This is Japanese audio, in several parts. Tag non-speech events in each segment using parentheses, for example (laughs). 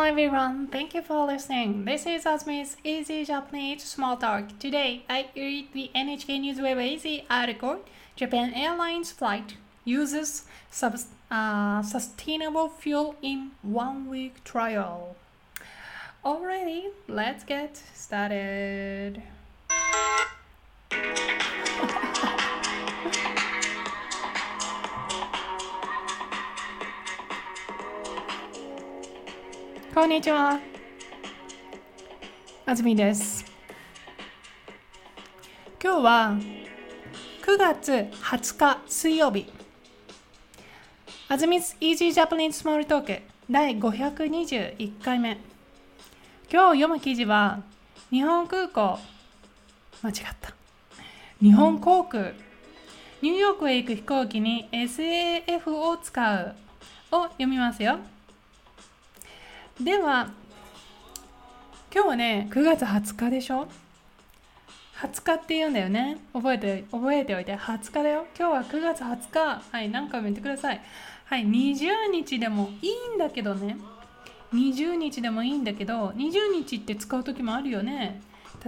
Hello everyone, thank you for listening. This is Asmi's Easy Japanese Small Talk. Today I read the NHK Newsweb Easy article. Japan Airlines flight uses sub, uh, sustainable fuel in one week trial. Alrighty, let's get started. こんにちは。あずみです。今日は9月20日水曜日。あずみ 's Easy Japanese Small Talk 第521回目。今日読む記事は日本空港間違った。日本航空ニューヨークへ行く飛行機に SAF を使うを読みますよ。では今日はね9月20日でしょ？20日って言うんだよね。覚えて覚えておいて。20日だよ。今日は9月20日。はい何回も言ってください。はい20日でもいいんだけどね。20日でもいいんだけど20日って使う時もあるよね。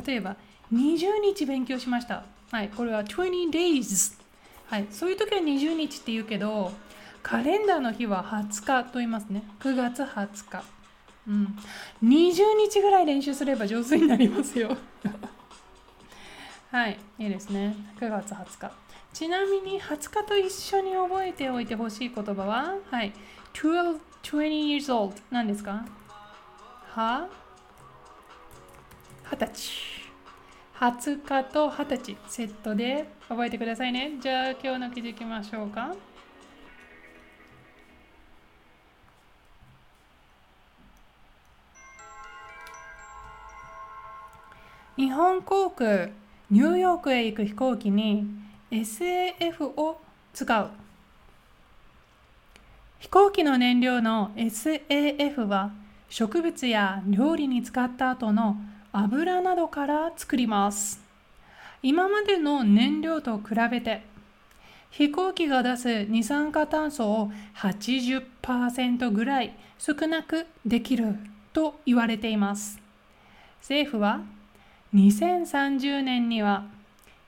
例えば20日勉強しました。はいこれは20 days はいそういう時は20日って言うけどカレンダーの日は20日と言いますね。9月20日。うん、20日ぐらい練習すれば上手になりますよ。(laughs) はい、いいですね。9月20日。ちなみに20日と一緒に覚えておいてほしい言葉は、はい、12, 20 years old 何ですか？は？20歳。20日と20歳セットで覚えてくださいね。じゃあ今日の記事いきましょうか。日本航空ニューヨークへ行く飛行機に SAF を使う。飛行機の燃料の SAF は植物や料理に使った後の油などから作ります。今までの燃料と比べて飛行機が出す二酸化炭素を80%ぐらい少なくできると言われています。政府は2030年には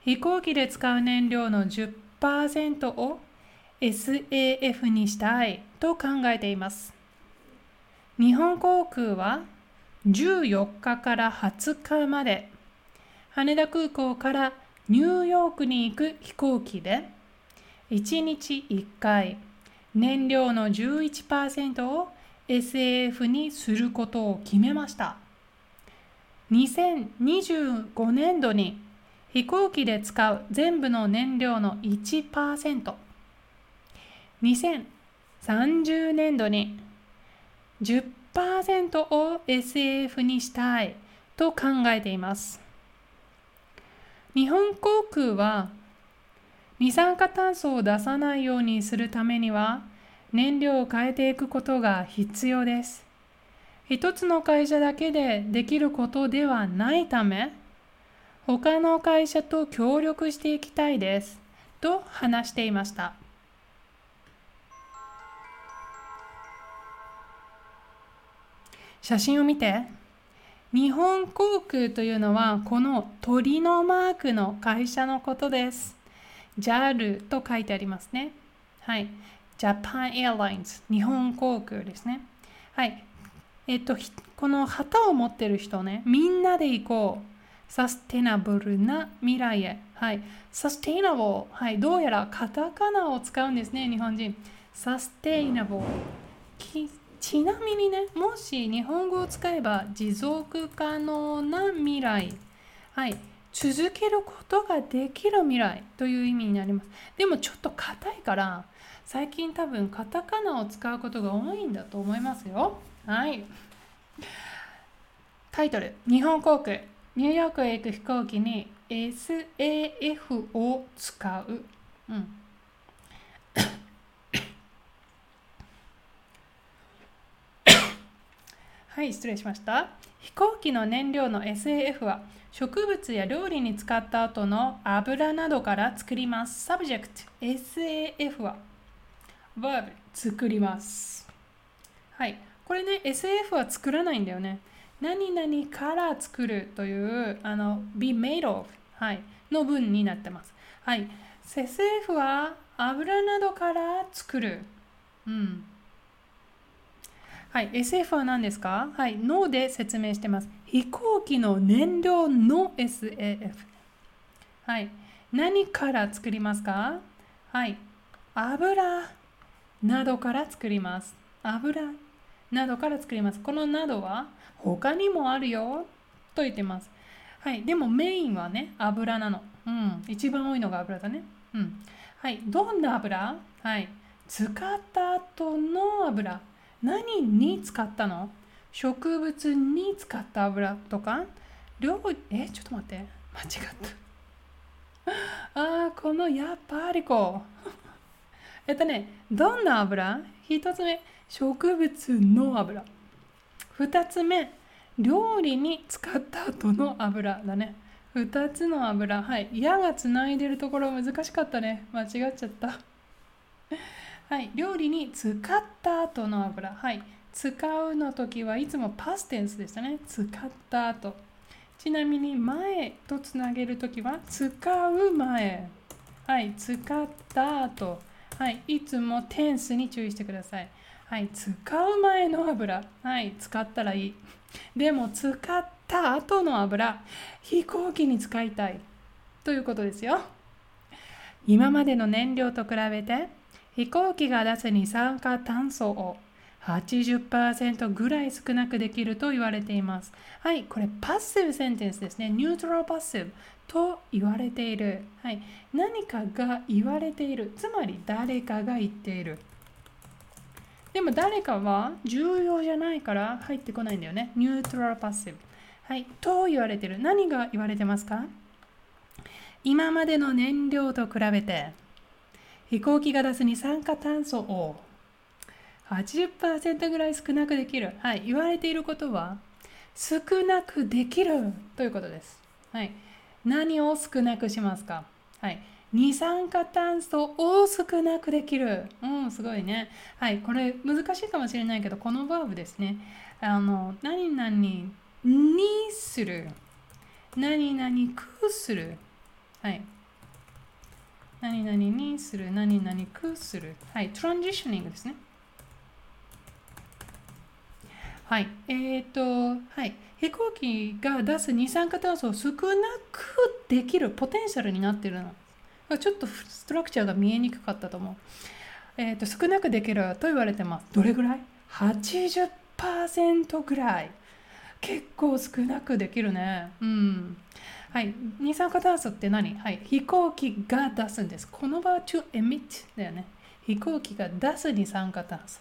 飛行機で使う燃料の10%を SAF にしたいと考えています。日本航空は14日から20日まで羽田空港からニューヨークに行く飛行機で1日1回燃料の11%を SAF にすることを決めました。2025年度に飛行機で使う全部の燃料の1%、2030年度に10%を SF にしたいと考えています。日本航空は二酸化炭素を出さないようにするためには燃料を変えていくことが必要です。一つの会社だけでできることではないため他の会社と協力していきたいですと話していました。写真を見て日本航空というのはこの鳥のマークの会社のことです。JAL と書いてありますね。はい。Japan Airlines 日本航空ですね。はい。えっと、この旗を持ってる人ね、みんなで行こう。サステナブルな未来へ。はい。サステイナブル。はい。どうやらカタカナを使うんですね、日本人。サステイナブル。ちなみにね、もし日本語を使えば持続可能な未来。はい。続けることができる未来という意味になります。でもちょっと硬いから、最近多分カタカナを使うことが多いんだと思いますよ。はい。タイトル、日本航空、ニューヨークへ行く飛行機に SAF を使う。うん。(coughs) はい、失礼しました。飛行機の燃料の SAF は植物や料理に使った後の油などから作ります。Subject SAF は verb 作ります。はい。これね、SF は作らないんだよね。何々から作るというあの be made of、はい、の文になってます。はい。SF は油などから作る。うん。はい。SF は何ですか？はい。ので説明してます。飛行機の燃料の SAF。はい。何から作りますか？はい。油などから作ります。油などから作ります。このなどは他にもあるよと言ってます。はい。でもメインはね、油なの。うん。一番多いのが油だね。うん。はい。どんな油？はい。使った後の油。何に使ったの？植物に使った油とか？料理、え、ちょっと待って。間違った。(laughs) ああ、このやっぱりこう。(laughs) えっとね、どんな油？一つ目、植物の油。2つ目、料理に使った後の油だね。2つの油。はい。矢がつないでるところ難しかったね。間違っちゃった。はい。料理に使った後の油。はい。使うの時はいつもパステンスでしたね。使った後。ちなみに前とつなげるときは使う前。はい。使った後。はい。いつもテンスに注意してください。はい、使う前の油。はい、使ったらいい。でも使った後の油、飛行機に使いたい。ということですよ。今までの燃料と比べて、飛行機が出す二酸化炭素を80%ぐらい少なくできると言われています。はい、これパッシブセンテンスですね。ニュートラルパッシブと言われている。はい、何かが言われている。つまり誰かが言っている。でも誰かは重要じゃないから入ってこないんだよね。ニュートラルパッシブ。はい。と言われてる。何が言われてますか？今までの燃料と比べて飛行機が出す二酸化炭素を80%ぐらい少なくできる。はい。言われていることは少なくできるということです。はい。何を少なくしますか？はい。二酸化炭素を少なくできる。うん、すごいね。はい、これ難しいかもしれないけど、このバーブですね。あの、何々にする。何々くする。はい。何々にする。何々くする。はい、トランジショニングですね。はい。えっ、ー、と、はい。飛行機が出す二酸化炭素を少なくできるポテンシャルになってるの。ちょっとストラクチャーが見えにくかったと思う。えっ、ー、と、少なくできると言われてます。どれぐらい ?80% ぐらい。結構少なくできるね。うん。はい。二酸化炭素って何？はい。飛行機が出すんです。この場は to emit だよね。飛行機が出す二酸化炭素。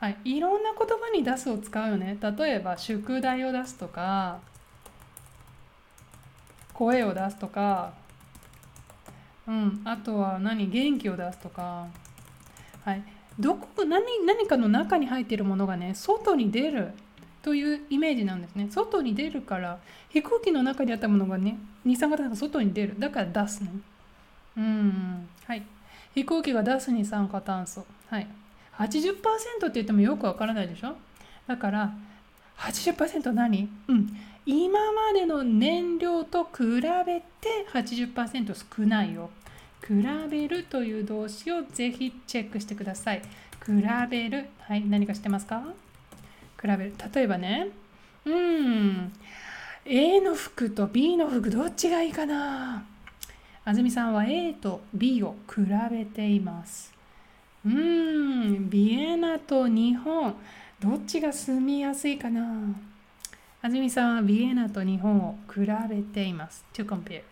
はい。いろんな言葉に出すを使うよね。例えば、宿題を出すとか、声を出すとか、うん、あとは何元気を出すとか、はい、どこ何何かの中に入っているものがね外に出るというイメージなんですね。外に出るから飛行機の中にあったものがね二酸化炭素が外に出る。だから出すねうん。はい。飛行機が出す二酸化炭素。はい。80%って言ってもよくわからないでしょ？だから80%何？うん。今までの燃料と比べて80%少ないよ。比べるという動詞をぜひチェックしてください。比べる。はい、何かしてますか？比べる。例えばね、うん、A の服と B の服どっちがいいかな？安住さんは A と B を比べています。うん、ビエナと日本、どっちが住みやすいかな？安住さんはビエナと日本を比べています。to compare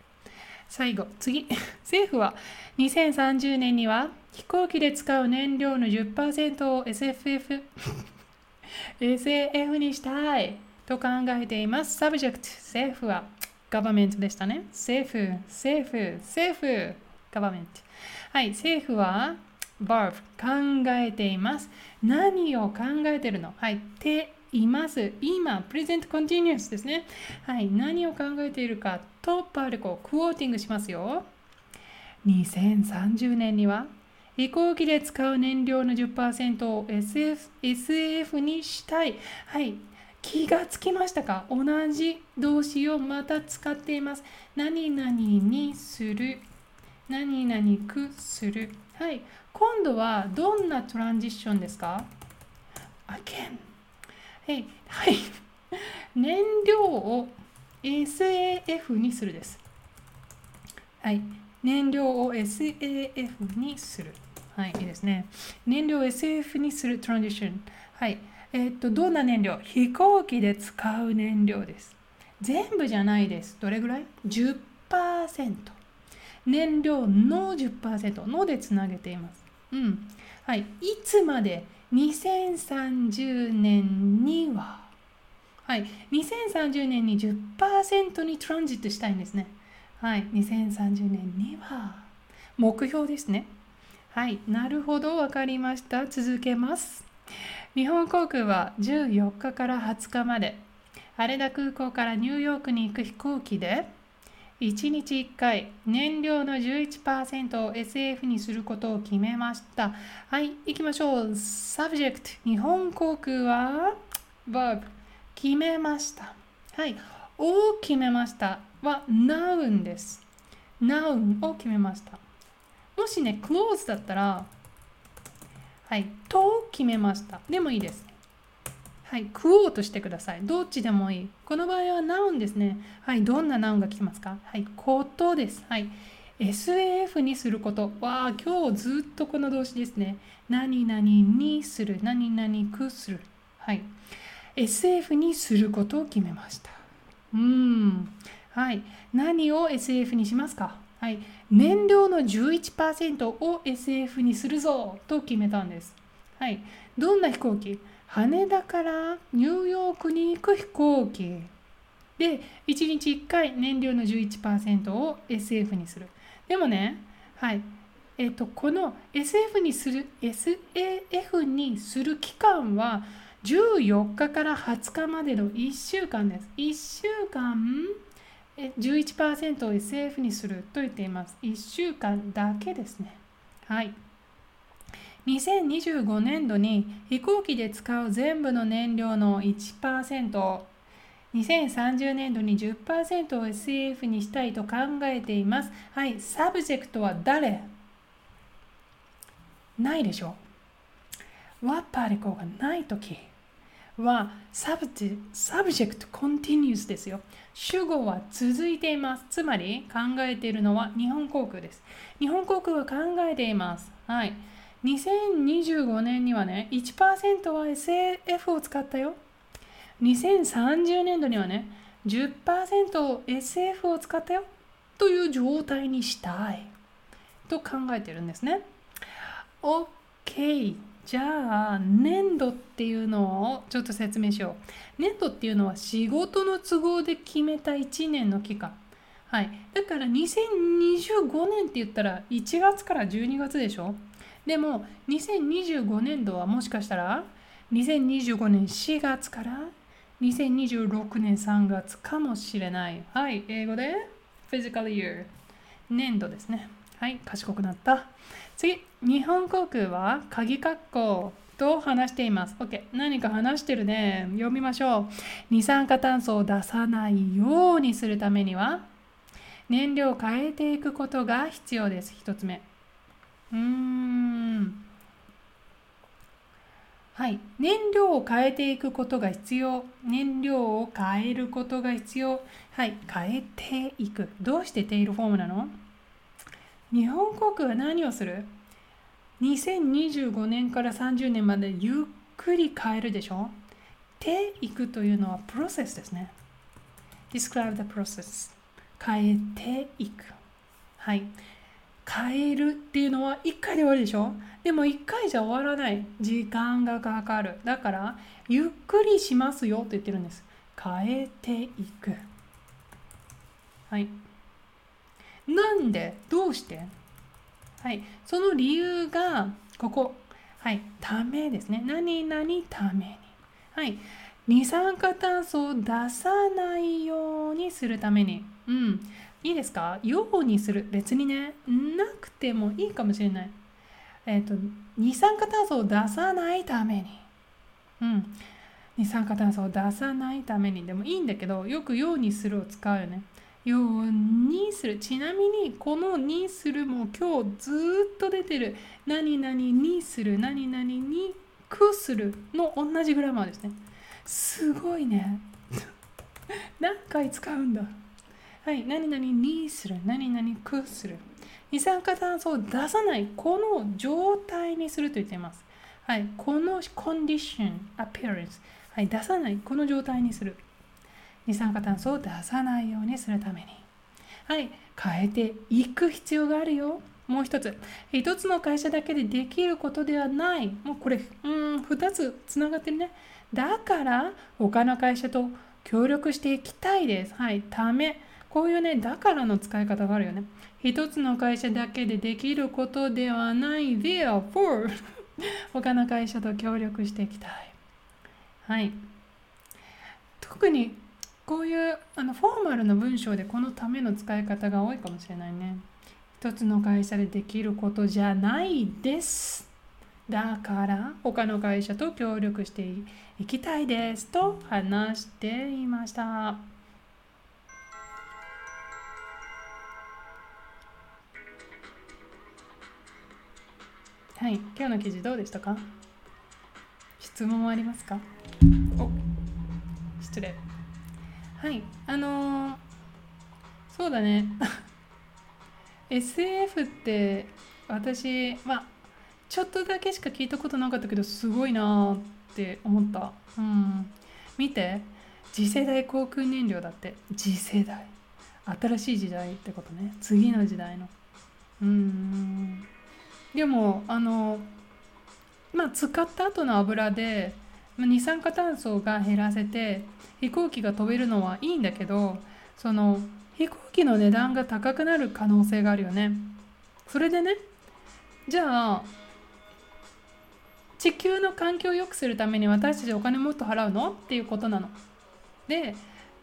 最後、次。(laughs) 政府は2030年には飛行機で使う燃料の10%を SFF SF (laughs) にしたいと考えています。Subject 政府は Government でしたね。政府、政府、政府、Government。はい、政府は verb 考えています。何を考えてるの？はい、ています。今、present continuous ですね。はい。何を考えているかとパルコ、クォーティングしますよ。2030年には飛行機で使う燃料の10%を SF SF にしたい。はい。気がつきましたか？同じ動詞をまた使っています。何々にする。何々くする。はい。今度はどんなトランジッションですか ?again。はい。はい。燃料を SAF にするです。はい。燃料を SAF にする。はい、いいですね。燃料を SF にするトランジション。はい。えー、っと、どんな燃料？飛行機で使う燃料です。全部じゃないです。どれぐらい ?10%。燃料の10%のでつなげています。うん。はい。いつまで2030年にははい。2030年に10%にトランジットしたいんですね。はい。2030年には目標ですね。はい。なるほど。わかりました。続けます。日本航空は14日から20日まで羽田空港からニューヨークに行く飛行機で1日1回燃料の11%を SF にすることを決めました。はい、行きましょう。subject 日本航空は verb 決めました。はい、を決めましたは noun です。noun を決めました。もしね、close だったらはい、と決めました。でもいいです。はい、食おうとしてください。どっちでもいい。この場合はナウンですね。はい、どんなナウンが来てますか？はい、ことです。はい、SAF にすること。わあ、今日ずっとこの動詞ですね。何々にする。何々くする。はい。SF にすることを決めました。うん。はい。何を SF にしますか？はい、燃料の11%を SF にするぞと決めたんです。はい、どんな飛行機？羽田からニューヨークに行く飛行機で1日1回燃料の11%を SF にする。でもね、はい、えっ、とこの SF にする SAF にする期間は14日から20日までの1週間です。1週間11%を SF にすると言っています。1週間だけですね。はい。2025年度に飛行機で使う全部の燃料の1%、2030年度に10%を SAF にしたいと考えています。はい、 subject は誰？ないでしょう。ワッパリコがないとき。は sub subject continues ですよ。主語は続いています。つまり考えているのは日本航空です。日本航空は考えています。はい。2025年にはね、1%は SAF を使ったよ。2030年度にはね、10% SF を使ったよ。という状態にしたい。と考えてるんですね。OK。じゃあ年度っていうのをちょっと説明しよう年度っていうのは仕事の都合で決めた1年の期間はいだから2025年って言ったら1月から12月でしょでも2025年度はもしかしたら2025年4月から2026年3月かもしれないはい英語で physical year 年度ですねはい賢くなった次、日本航空は鍵括弧と話しています。OK。何か話してるね。読みましょう。二酸化炭素を出さないようにするためには、燃料を変えていくことが必要です。一つ目。うーん。はい。燃料を変えていくことが必要。燃料を変えることが必要。はい。変えていく。どうしてテイルフォームなの？日本航空は何をする ?2025 年から30年までゆっくり変えるでしょ？ていくというのはプロセスですね。describe the process 変えていく。はい。変えるっていうのは1回で終わるでしょ？でも1回じゃ終わらない。時間がかかる。だから、ゆっくりしますよと言ってるんです。変えていく。はい。なんで？どうして？はい、その理由がここ、はい、ためですね。何々ために。はい、二酸化炭素を出さないようにするために。うん、いいですか？ようにする。別にね、なくてもいいかもしれない。えっ、ー、と、二酸化炭素を出さないために。うん。二酸化炭素を出さないためにでもいいんだけど、よくようにするを使うよね。ようにする。ちなみに、このにするも今日ずっと出てる。何々にする、何々にくするの同じグラマーですね。すごいね。何回使うんだ？はい、何々にする、何々くする。二酸化炭素を出さない、この状態にすると言っています。はい、このコンディション、アピ r レンス、はい、出さない、この状態にする。二酸化炭素を出さないようにするために。はい、変えていく必要があるよ。もう一つ、一つの会社だけでできることではない。もうこれ、うん、二つつながってるね。だから、他の会社と協力していきたいです。はい、ため。こういうね、だからの使い方があるよね。一つの会社だけでできることではない。Therefore (laughs) 他の会社と協力していきたい。はい。特にこういうあのフォーマルな文章でこのための使い方が多いかもしれないね。一つの会社でできることじゃないです。だから他の会社と協力していきたいですと話していました。はい、今日の記事どうでしたか？質問はありますか？お失礼。はい、あのー、そうだね。(laughs) SF って私、まあ、ちょっとだけしか聞いたことなかったけど、すごいなって思った。うん。見て、次世代航空燃料だって。次世代。新しい時代ってことね。次の時代の。うん。でもあのまあ使った後の油で二酸化炭素が減らせて飛行機が飛べるのはいいんだけどその飛行機の値段が高くなる可能性があるよね。それでねじゃあ地球の環境を良くするために私たちお金もっと払うの？っていうことなの。で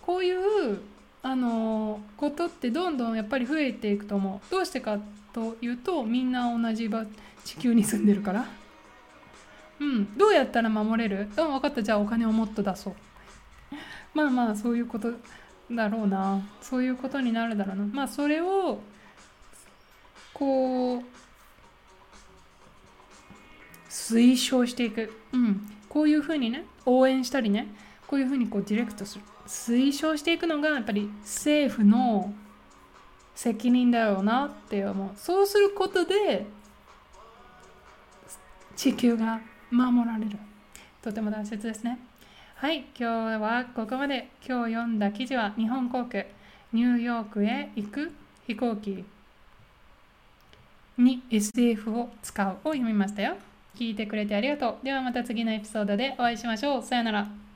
こういうあのことってどんどんやっぱり増えていくと思う。どうしてかというとみんな同じ場地球に住んでるから。うんどうやったら守れる？うん分かった。じゃあお金をもっと出そう。まあまあそういうことだろうな。そういうことになるだろうな。まあそれをこう推奨していく、うん、こういうふうにね応援したりねこういうふうにこうディレクトする。推奨していくのがやっぱり政府の責任だよなって思う。そうすることで地球が守られる。とても大切ですね。はい今日はここまで。今日読んだ記事は日本航空。ニューヨークへ行く飛行機に SF を使うを読みましたよ。聞いてくれてありがとう。ではまた次のエピソードでお会いしましょう。さよなら。